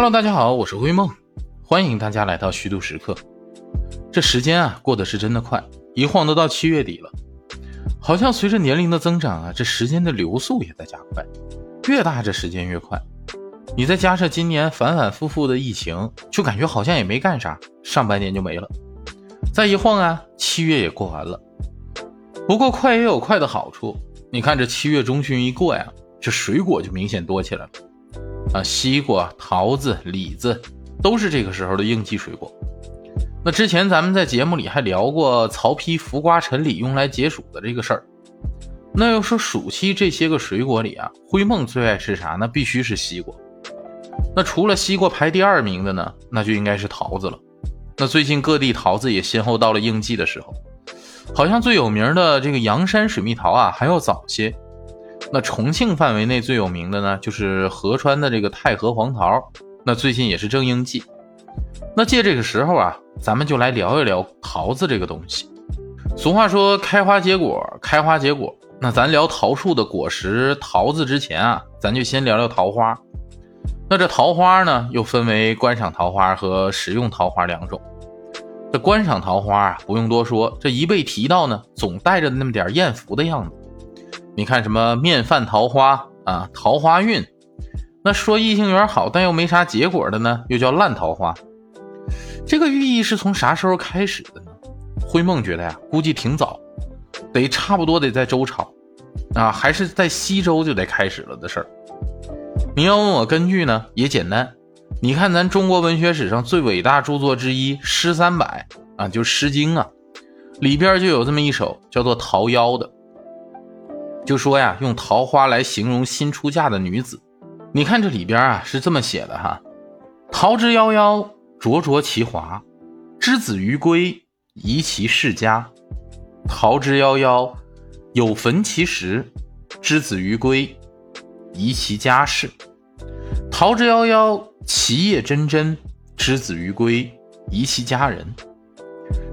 Hello，大家好，我是灰梦，欢迎大家来到虚度时刻。这时间啊，过得是真的快，一晃都到七月底了。好像随着年龄的增长啊，这时间的流速也在加快，越大这时间越快。你再加上今年反反复复的疫情，就感觉好像也没干啥，上半年就没了。再一晃啊，七月也过完了。不过快也有快的好处，你看这七月中旬一过呀，这水果就明显多起来了。啊，西瓜、桃子、李子都是这个时候的应季水果。那之前咱们在节目里还聊过曹丕浮瓜陈李用来解暑的这个事儿。那要说暑期这些个水果里啊，灰梦最爱吃啥？那必须是西瓜。那除了西瓜排第二名的呢，那就应该是桃子了。那最近各地桃子也先后到了应季的时候，好像最有名的这个阳山水蜜桃啊还要早些。那重庆范围内最有名的呢，就是合川的这个太和黄桃，那最近也是正应季。那借这个时候啊，咱们就来聊一聊桃子这个东西。俗话说开花结果，开花结果。那咱聊桃树的果实桃子之前啊，咱就先聊聊桃花。那这桃花呢，又分为观赏桃花和食用桃花两种。这观赏桃花啊，不用多说，这一被提到呢，总带着那么点艳福的样子。你看什么面泛桃花啊，桃花运。那说异性缘好但又没啥结果的呢，又叫烂桃花。这个寓意是从啥时候开始的呢？灰梦觉得呀，估计挺早，得差不多得在周朝啊，还是在西周就得开始了的事儿。你要问我根据呢，也简单。你看咱中国文学史上最伟大著作之一《诗三百》啊，就《诗经》啊，里边就有这么一首叫做《桃夭》的。就说呀，用桃花来形容新出嫁的女子。你看这里边啊，是这么写的哈：桃之夭夭，灼灼其华；之子于归，宜其室家。桃之夭夭，有逢其实；之子于归，宜其家室。桃之夭夭，其叶蓁蓁；之子于归，宜其家人。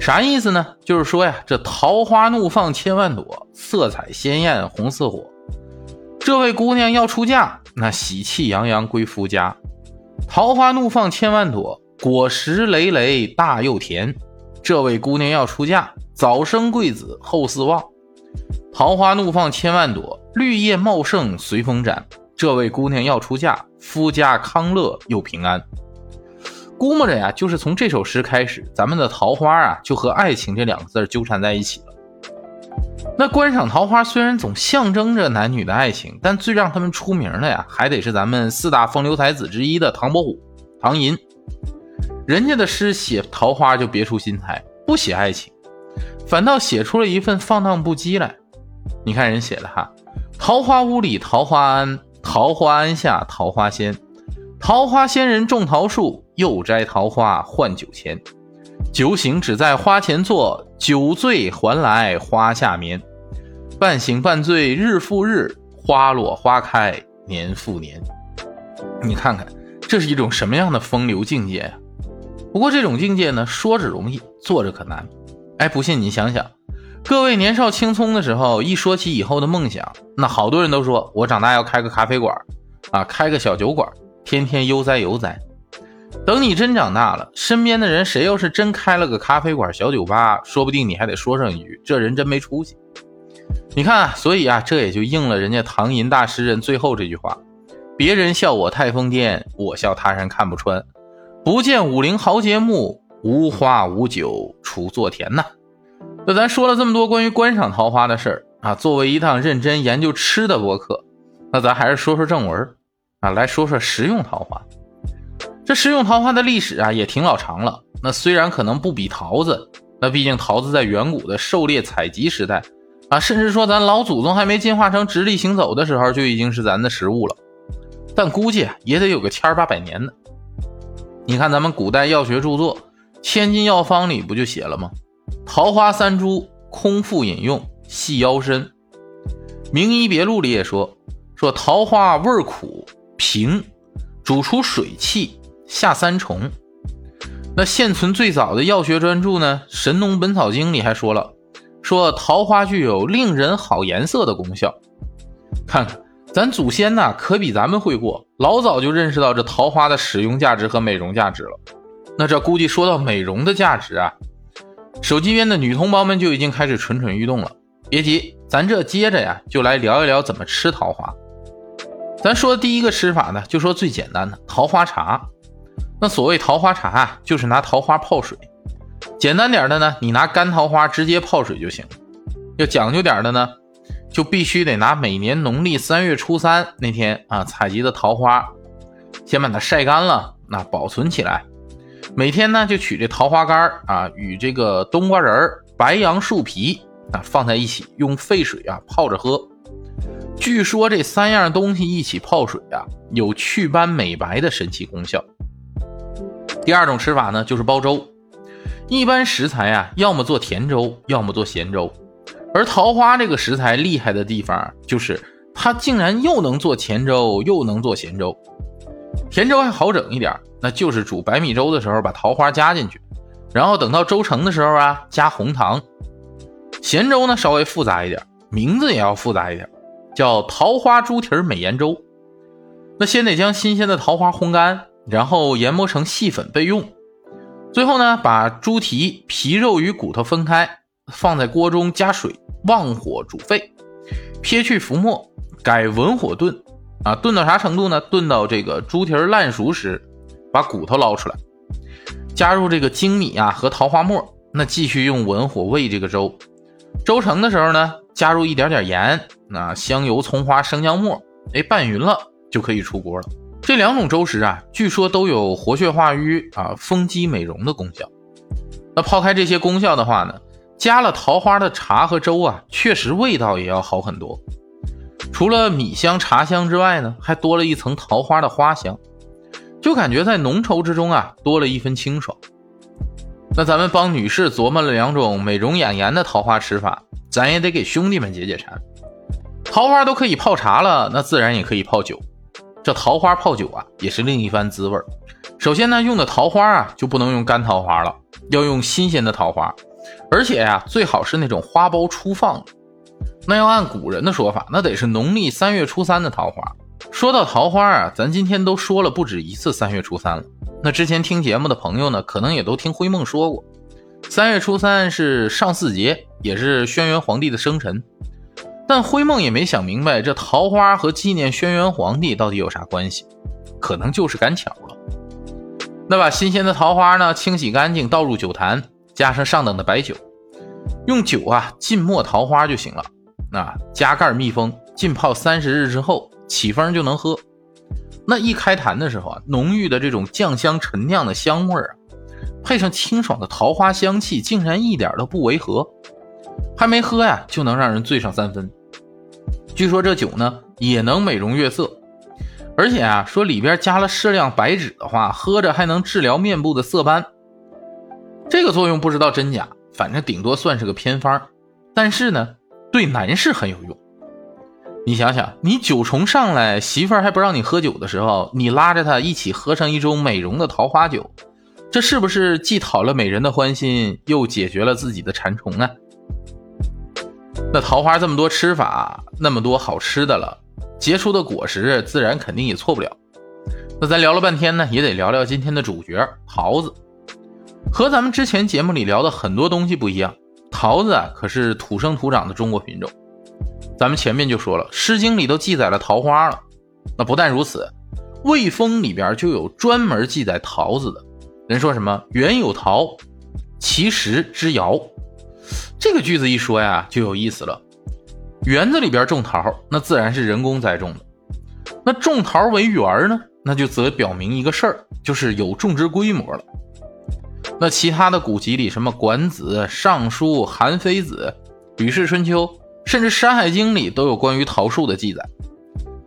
啥意思呢？就是说呀，这桃花怒放千万朵，色彩鲜艳红似火。这位姑娘要出嫁，那喜气洋洋归夫家。桃花怒放千万朵，果实累累大又甜。这位姑娘要出嫁，早生贵子后嗣旺。桃花怒放千万朵，绿叶茂盛随风展。这位姑娘要出嫁，夫家康乐又平安。估摸着呀，就是从这首诗开始，咱们的桃花啊，就和爱情这两个字纠缠在一起了。那观赏桃花虽然总象征着男女的爱情，但最让他们出名的呀，还得是咱们四大风流才子之一的唐伯虎、唐寅。人家的诗写桃花就别出心裁，不写爱情，反倒写出了一份放荡不羁来。你看人写的哈，桃花坞里桃花庵，桃花庵下桃花仙。桃花仙人种桃树，又摘桃花换酒钱。酒醒只在花前坐，酒醉还来花下眠。半醒半醉日复日，花落花开年复年。你看看，这是一种什么样的风流境界呀？不过这种境界呢，说着容易，做着可难。哎，不信你想想，各位年少青葱的时候，一说起以后的梦想，那好多人都说我长大要开个咖啡馆，啊，开个小酒馆。天天悠哉悠哉，等你真长大了，身边的人谁要是真开了个咖啡馆、小酒吧，说不定你还得说上一句：“这人真没出息。”你看，所以啊，这也就应了人家唐寅大诗人最后这句话：“别人笑我太疯癫，我笑他人看不穿。不见武陵豪杰墓，无花无酒锄作田。”呐，那咱说了这么多关于观赏桃花的事儿啊，作为一档认真研究吃的博客，那咱还是说说正文。啊，来说说食用桃花。这食用桃花的历史啊，也挺老长了。那虽然可能不比桃子，那毕竟桃子在远古的狩猎采集时代啊，甚至说咱老祖宗还没进化成直立行走的时候，就已经是咱的食物了。但估计也得有个千八百年呢。你看咱们古代药学著作《千金药方》里不就写了吗？桃花三株，空腹饮用，细腰身。《名医别录》里也说，说桃花味苦。平，主出水气，下三重。那现存最早的药学专著呢，《神农本草经》里还说了，说桃花具有令人好颜色的功效。看看咱祖先呐可比咱们会过，老早就认识到这桃花的使用价值和美容价值了。那这估计说到美容的价值啊，手机边的女同胞们就已经开始蠢蠢欲动了。别急，咱这接着呀就来聊一聊怎么吃桃花。咱说第一个吃法呢，就说最简单的桃花茶。那所谓桃花茶啊，就是拿桃花泡水。简单点的呢，你拿干桃花直接泡水就行。要讲究点的呢，就必须得拿每年农历三月初三那天啊采集的桃花，先把它晒干了，那保存起来。每天呢就取这桃花干啊与这个冬瓜仁儿白杨树皮啊放在一起，用沸水啊泡着喝。据说这三样东西一起泡水啊，有祛斑美白的神奇功效。第二种吃法呢，就是煲粥。一般食材啊，要么做甜粥，要么做咸粥。而桃花这个食材厉害的地方，就是它竟然又能做甜粥，又能做咸粥。甜粥还好整一点，那就是煮白米粥的时候把桃花加进去，然后等到粥成的时候啊，加红糖。咸粥呢稍微复杂一点，名字也要复杂一点。叫桃花猪蹄美颜粥，那先得将新鲜的桃花烘干，然后研磨成细粉备用。最后呢，把猪蹄皮肉与骨头分开，放在锅中加水，旺火煮沸，撇去浮沫，改文火炖。啊，炖到啥程度呢？炖到这个猪蹄烂熟时，把骨头捞出来，加入这个精米啊和桃花末，那继续用文火煨这个粥。粥成的时候呢？加入一点点盐，那香油、葱花、生姜末，哎，拌匀了就可以出锅了。这两种粥食啊，据说都有活血化瘀啊、丰肌美容的功效。那抛开这些功效的话呢，加了桃花的茶和粥啊，确实味道也要好很多。除了米香、茶香之外呢，还多了一层桃花的花香，就感觉在浓稠之中啊，多了一分清爽。那咱们帮女士琢磨了两种美容养颜的桃花吃法。咱也得给兄弟们解解馋，桃花都可以泡茶了，那自然也可以泡酒。这桃花泡酒啊，也是另一番滋味首先呢，用的桃花啊，就不能用干桃花了，要用新鲜的桃花，而且呀，最好是那种花苞初放的。那要按古人的说法，那得是农历三月初三的桃花。说到桃花啊，咱今天都说了不止一次三月初三了。那之前听节目的朋友呢，可能也都听灰梦说过。三月初三是上巳节，也是轩辕皇帝的生辰，但灰梦也没想明白这桃花和纪念轩辕皇帝到底有啥关系，可能就是赶巧了。那把新鲜的桃花呢清洗干净，倒入酒坛，加上上等的白酒，用酒啊浸没桃花就行了。那加盖密封，浸泡三十日之后起封就能喝。那一开坛的时候啊，浓郁的这种酱香陈酿的香味儿啊。配上清爽的桃花香气，竟然一点都不违和。还没喝呀，就能让人醉上三分。据说这酒呢，也能美容悦色，而且啊，说里边加了适量白芷的话，喝着还能治疗面部的色斑。这个作用不知道真假，反正顶多算是个偏方。但是呢，对男士很有用。你想想，你九重上来，媳妇儿还不让你喝酒的时候，你拉着她一起喝上一盅美容的桃花酒。这是不是既讨了美人的欢心，又解决了自己的馋虫啊？那桃花这么多吃法，那么多好吃的了，结出的果实自然肯定也错不了。那咱聊了半天呢，也得聊聊今天的主角桃子。和咱们之前节目里聊的很多东西不一样，桃子啊可是土生土长的中国品种。咱们前面就说了，《诗经》里都记载了桃花了。那不但如此，《魏风》里边就有专门记载桃子的。人说什么“园有桃，其实之遥”，这个句子一说呀，就有意思了。园子里边种桃，那自然是人工栽种的。那种桃为园呢，那就则表明一个事儿，就是有种植规模了。那其他的古籍里，什么《管子》《尚书》《韩非子》《吕氏春秋》，甚至《山海经》里都有关于桃树的记载。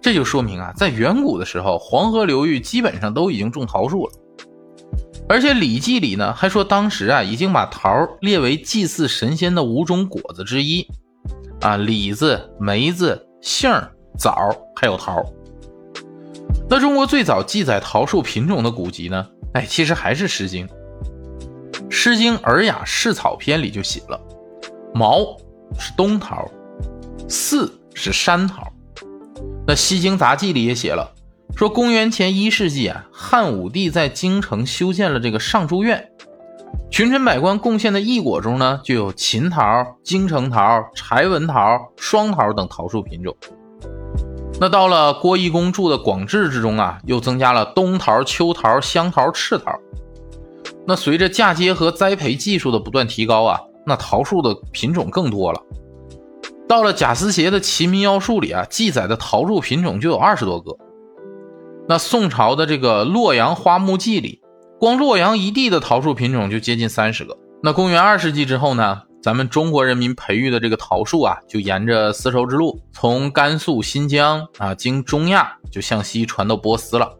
这就说明啊，在远古的时候，黄河流域基本上都已经种桃树了。而且《礼记》里呢还说，当时啊已经把桃列为祭祀神仙的五种果子之一，啊李子、梅子、杏、枣还有桃。那中国最早记载桃树品种的古籍呢？哎，其实还是《诗经》。《诗经·尔雅·释草篇》里就写了：“毛是冬桃，四是山桃，那《西京杂记》里也写了，说公元前一世纪啊，汉武帝在京城修建了这个上书院，群臣百官贡献的异果中呢，就有秦桃、京城桃、柴文桃、双桃等桃树品种。那到了郭义公著的《广志》之中啊，又增加了冬桃、秋桃、香桃、赤桃。那随着嫁接和栽培技术的不断提高啊，那桃树的品种更多了。到了贾思勰的《齐民要术》里啊，记载的桃树品种就有二十多个。那宋朝的这个《洛阳花木记》里，光洛阳一地的桃树品种就接近三十个。那公元二世纪之后呢？咱们中国人民培育的这个桃树啊，就沿着丝绸之路，从甘肃、新疆啊，经中亚就向西传到波斯了。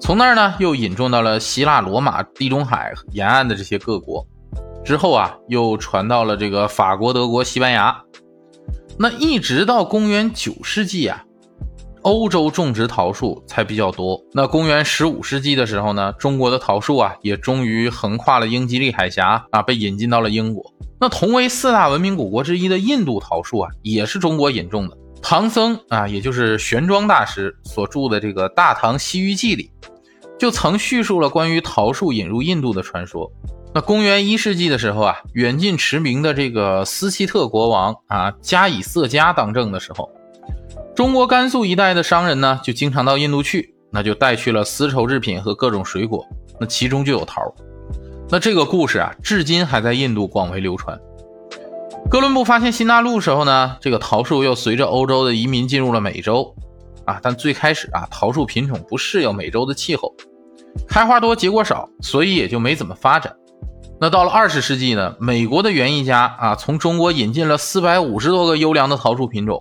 从那儿呢，又引种到了希腊、罗马、地中海沿岸的这些各国。之后啊，又传到了这个法国、德国、西班牙。那一直到公元九世纪啊，欧洲种植桃树才比较多。那公元十五世纪的时候呢，中国的桃树啊，也终于横跨了英吉利海峡啊，被引进到了英国。那同为四大文明古国之一的印度桃树啊，也是中国引种的。唐僧啊，也就是玄奘大师所著的这个《大唐西域记》里，就曾叙述了关于桃树引入印度的传说。那公元一世纪的时候啊，远近驰名的这个斯契特国王啊，加以色迦当政的时候，中国甘肃一带的商人呢，就经常到印度去，那就带去了丝绸制品和各种水果，那其中就有桃。那这个故事啊，至今还在印度广为流传。哥伦布发现新大陆时候呢，这个桃树又随着欧洲的移民进入了美洲，啊，但最开始啊，桃树品种不适应美洲的气候，开花多结果少，所以也就没怎么发展。那到了二十世纪呢，美国的园艺家啊，从中国引进了四百五十多个优良的桃树品种，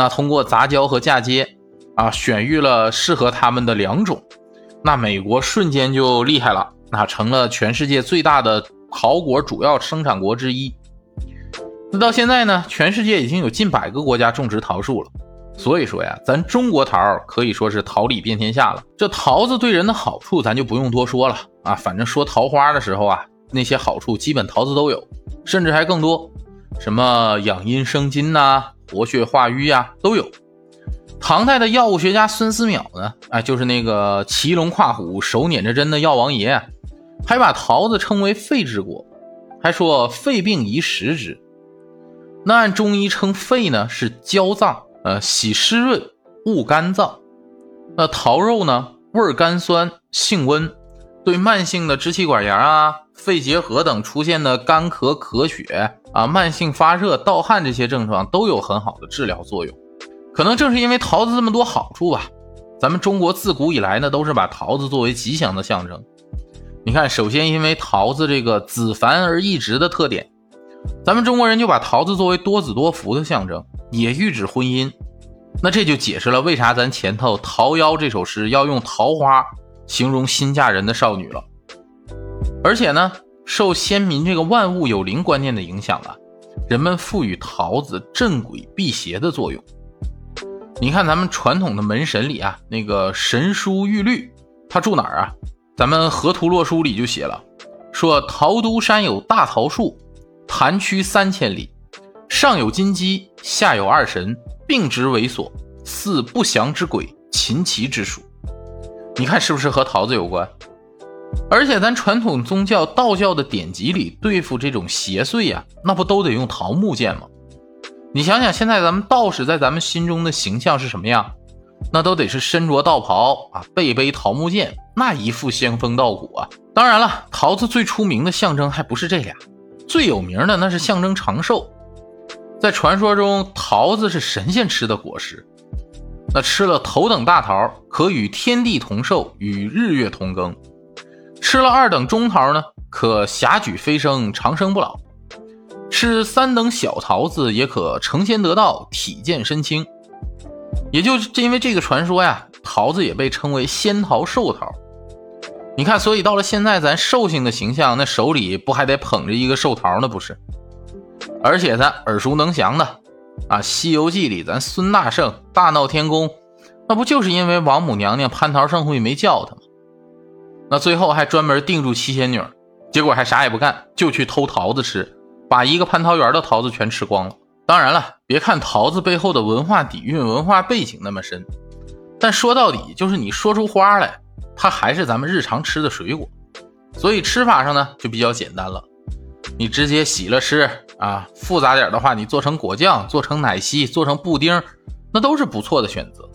那通过杂交和嫁接啊，选育了适合他们的良种，那美国瞬间就厉害了。那成了全世界最大的桃果主要生产国之一。那到现在呢，全世界已经有近百个国家种植桃树了。所以说呀，咱中国桃可以说是桃李遍天下了。这桃子对人的好处，咱就不用多说了啊。反正说桃花的时候啊，那些好处基本桃子都有，甚至还更多。什么养阴生津呐，活血化瘀呀，都有。唐代的药物学家孙思邈呢，哎，就是那个骑龙跨虎、手捻着针的药王爷。还把桃子称为肺之果，还说肺病宜食之。那按中医称肺呢是焦脏，呃，喜湿润，恶干燥。那桃肉呢味甘酸，性温，对慢性的支气管炎啊、肺结核等出现的干咳、咳血啊、慢性发热、盗汗这些症状都有很好的治疗作用。可能正是因为桃子这么多好处吧，咱们中国自古以来呢都是把桃子作为吉祥的象征。你看，首先因为桃子这个子繁而易直的特点，咱们中国人就把桃子作为多子多福的象征，也喻指婚姻。那这就解释了为啥咱前头《桃夭》这首诗要用桃花形容新嫁人的少女了。而且呢，受先民这个万物有灵观念的影响啊，人们赋予桃子镇鬼辟邪的作用。你看咱们传统的门神里啊，那个神书玉律，他住哪儿啊？咱们《河图洛书》里就写了，说桃都山有大桃树，盘曲三千里，上有金鸡，下有二神，并直猥琐，似不祥之鬼，禽奇之属。你看是不是和桃子有关？而且咱传统宗教道教的典籍里对付这种邪祟呀，那不都得用桃木剑吗？你想想，现在咱们道士在咱们心中的形象是什么样？那都得是身着道袍啊，背背桃木剑，那一副仙风道骨啊。当然了，桃子最出名的象征还不是这俩，最有名的那是象征长寿。在传说中，桃子是神仙吃的果实，那吃了头等大桃，可与天地同寿，与日月同庚；吃了二等中桃呢，可霞举飞升，长生不老；吃三等小桃子，也可成仙得道，体健身轻。也就是因为这个传说呀，桃子也被称为仙桃、寿桃。你看，所以到了现在，咱寿星的形象，那手里不还得捧着一个寿桃呢？不是？而且咱耳熟能详的啊，《西游记》里咱孙大圣大闹天宫，那不就是因为王母娘娘蟠桃盛会没叫他吗？那最后还专门定住七仙女，结果还啥也不干，就去偷桃子吃，把一个蟠桃园的桃子全吃光了。当然了，别看桃子背后的文化底蕴、文化背景那么深，但说到底就是你说出花来，它还是咱们日常吃的水果。所以吃法上呢就比较简单了，你直接洗了吃啊，复杂点的话，你做成果酱、做成奶昔、做成布丁，那都是不错的选择。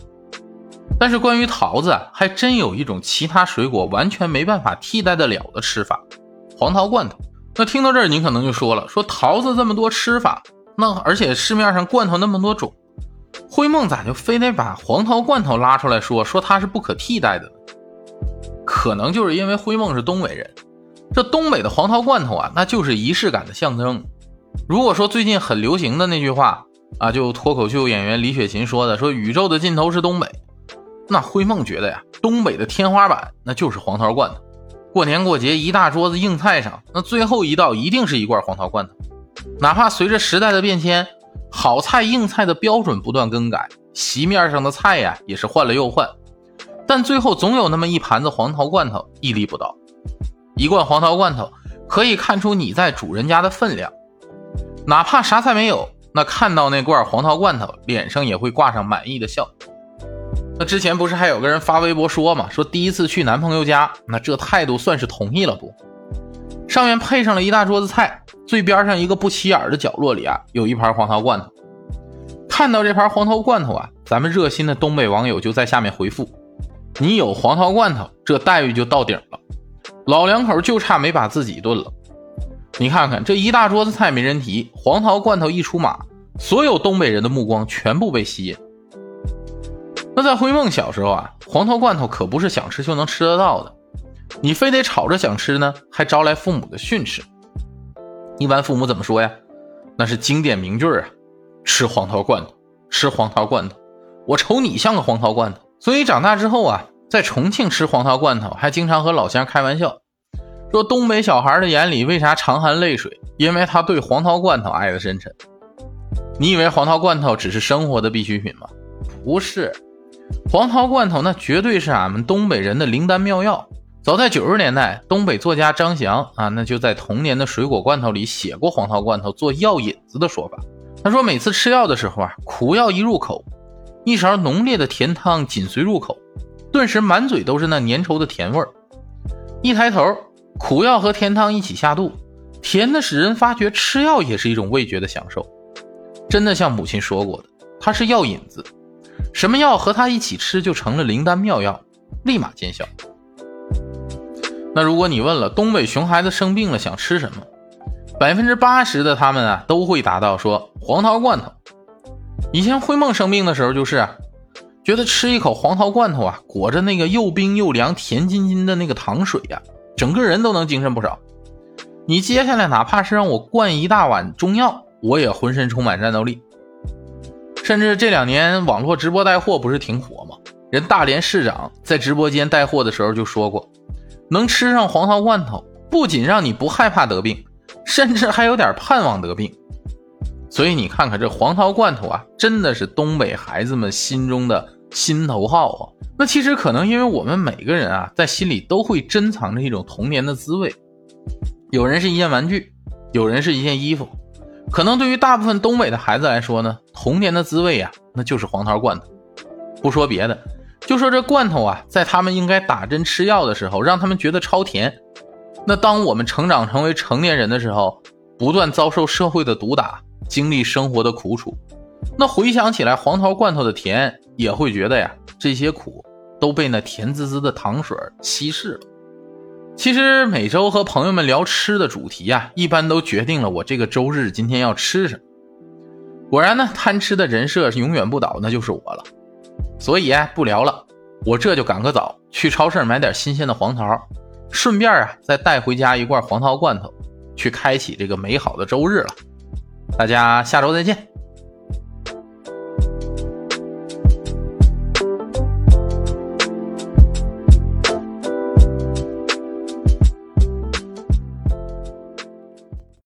但是关于桃子啊，还真有一种其他水果完全没办法替代得了的吃法——黄桃罐头。那听到这儿，你可能就说了：说桃子这么多吃法，那而且市面上罐头那么多种，灰梦咋就非得把黄桃罐头拉出来说，说它是不可替代的呢？可能就是因为灰梦是东北人，这东北的黄桃罐头啊，那就是仪式感的象征。如果说最近很流行的那句话啊，就脱口秀演员李雪琴说的，说宇宙的尽头是东北。那灰梦觉得呀，东北的天花板那就是黄桃罐头。过年过节一大桌子硬菜上，那最后一道一定是一罐黄桃罐头。哪怕随着时代的变迁，好菜硬菜的标准不断更改，席面上的菜呀也是换了又换，但最后总有那么一盘子黄桃罐头屹立不倒。一罐黄桃罐头可以看出你在主人家的分量，哪怕啥菜没有，那看到那罐黄桃罐头，脸上也会挂上满意的笑。那之前不是还有个人发微博说嘛，说第一次去男朋友家，那这态度算是同意了不？上面配上了一大桌子菜，最边上一个不起眼的角落里啊，有一盘黄桃罐头。看到这盘黄桃罐头啊，咱们热心的东北网友就在下面回复：“你有黄桃罐头，这待遇就到顶了。”老两口就差没把自己炖了。你看看这一大桌子菜没人提，黄桃罐头一出马，所有东北人的目光全部被吸引。那在灰梦小时候啊，黄桃罐头可不是想吃就能吃得到的，你非得吵着想吃呢，还招来父母的训斥。一般父母怎么说呀？那是经典名句啊，吃黄桃罐头，吃黄桃罐头，我瞅你像个黄桃罐头。所以长大之后啊，在重庆吃黄桃罐头，还经常和老乡开玩笑，说东北小孩的眼里为啥常含泪水？因为他对黄桃罐头爱得深沉。你以为黄桃罐头只是生活的必需品吗？不是。黄桃罐头那绝对是俺们东北人的灵丹妙药。早在九十年代，东北作家张翔啊，那就在童年的水果罐头里写过黄桃罐头做药引子的说法。他说，每次吃药的时候啊，苦药一入口，一勺浓烈的甜汤紧随入口，顿时满嘴都是那粘稠的甜味儿。一抬头，苦药和甜汤一起下肚，甜的使人发觉吃药也是一种味觉的享受。真的像母亲说过的，它是药引子。什么药和它一起吃就成了灵丹妙药，立马见效。那如果你问了东北熊孩子生病了想吃什么，百分之八十的他们啊都会答到说黄桃罐头。以前灰梦生病的时候就是啊，觉得吃一口黄桃罐头啊，裹着那个又冰又凉、甜津津的那个糖水呀，整个人都能精神不少。你接下来哪怕是让我灌一大碗中药，我也浑身充满战斗力。甚至这两年网络直播带货不是挺火吗？人大连市长在直播间带货的时候就说过，能吃上黄桃罐头，不仅让你不害怕得病，甚至还有点盼望得病。所以你看看这黄桃罐头啊，真的是东北孩子们心中的心头好啊。那其实可能因为我们每个人啊，在心里都会珍藏着一种童年的滋味，有人是一件玩具，有人是一件衣服。可能对于大部分东北的孩子来说呢，童年的滋味呀，那就是黄桃罐头。不说别的，就说这罐头啊，在他们应该打针吃药的时候，让他们觉得超甜。那当我们成长成为成年人的时候，不断遭受社会的毒打，经历生活的苦楚，那回想起来黄桃罐头的甜，也会觉得呀，这些苦都被那甜滋滋的糖水稀释了。其实每周和朋友们聊吃的主题啊，一般都决定了我这个周日今天要吃什么。果然呢，贪吃的人设是永远不倒，那就是我了。所以啊，不聊了，我这就赶个早，去超市买点新鲜的黄桃，顺便啊再带回家一罐黄桃罐头，去开启这个美好的周日了。大家下周再见。